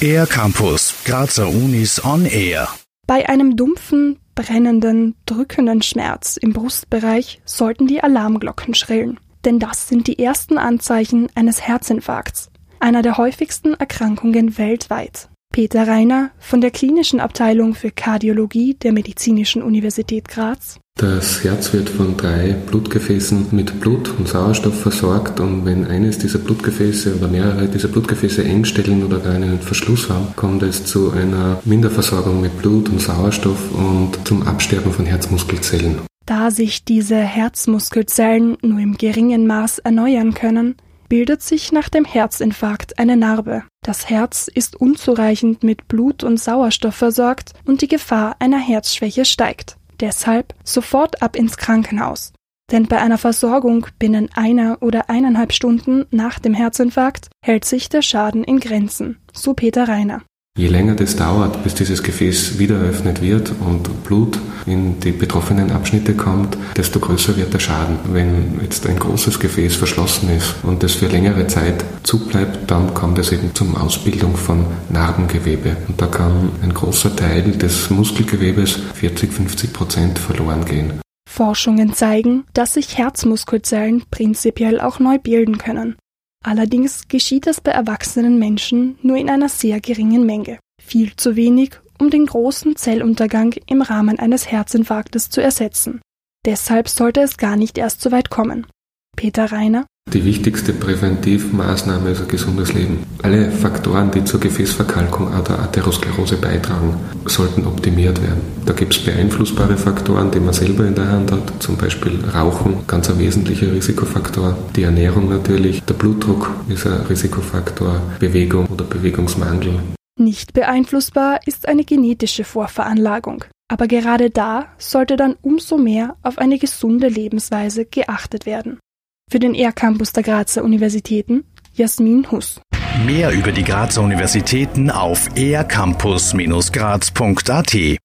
Air Campus, Grazer Unis on Air. Bei einem dumpfen, brennenden, drückenden Schmerz im Brustbereich sollten die Alarmglocken schrillen. Denn das sind die ersten Anzeichen eines Herzinfarkts, einer der häufigsten Erkrankungen weltweit. Peter Reiner von der Klinischen Abteilung für Kardiologie der Medizinischen Universität Graz. Das Herz wird von drei Blutgefäßen mit Blut und Sauerstoff versorgt und wenn eines dieser Blutgefäße oder mehrere dieser Blutgefäße engstellen oder gar einen Verschluss haben, kommt es zu einer Minderversorgung mit Blut und Sauerstoff und zum Absterben von Herzmuskelzellen. Da sich diese Herzmuskelzellen nur im geringen Maß erneuern können, bildet sich nach dem Herzinfarkt eine Narbe. Das Herz ist unzureichend mit Blut und Sauerstoff versorgt und die Gefahr einer Herzschwäche steigt. Deshalb sofort ab ins Krankenhaus. Denn bei einer Versorgung binnen einer oder eineinhalb Stunden nach dem Herzinfarkt hält sich der Schaden in Grenzen, so Peter Reiner. Je länger das dauert, bis dieses Gefäß wieder eröffnet wird und Blut in die betroffenen Abschnitte kommt, desto größer wird der Schaden. Wenn jetzt ein großes Gefäß verschlossen ist und das für längere Zeit zubleibt, dann kommt es eben zum Ausbildung von Narbengewebe. Und da kann ein großer Teil des Muskelgewebes, 40, 50 Prozent, verloren gehen. Forschungen zeigen, dass sich Herzmuskelzellen prinzipiell auch neu bilden können. Allerdings geschieht es bei erwachsenen Menschen nur in einer sehr geringen Menge. Viel zu wenig, um den großen Zelluntergang im Rahmen eines Herzinfarktes zu ersetzen. Deshalb sollte es gar nicht erst so weit kommen. Peter Reiner die wichtigste Präventivmaßnahme ist ein gesundes Leben. Alle Faktoren, die zur Gefäßverkalkung oder Atherosklerose beitragen, sollten optimiert werden. Da gibt es beeinflussbare Faktoren, die man selber in der Hand hat, zum Beispiel Rauchen, ganz ein wesentlicher Risikofaktor. Die Ernährung natürlich, der Blutdruck ist ein Risikofaktor, Bewegung oder Bewegungsmangel. Nicht beeinflussbar ist eine genetische Vorveranlagung. Aber gerade da sollte dann umso mehr auf eine gesunde Lebensweise geachtet werden. Für den ER-Campus der Grazer Universitäten Jasmin Huss. Mehr über die Grazer Universitäten auf ercampus-graz.at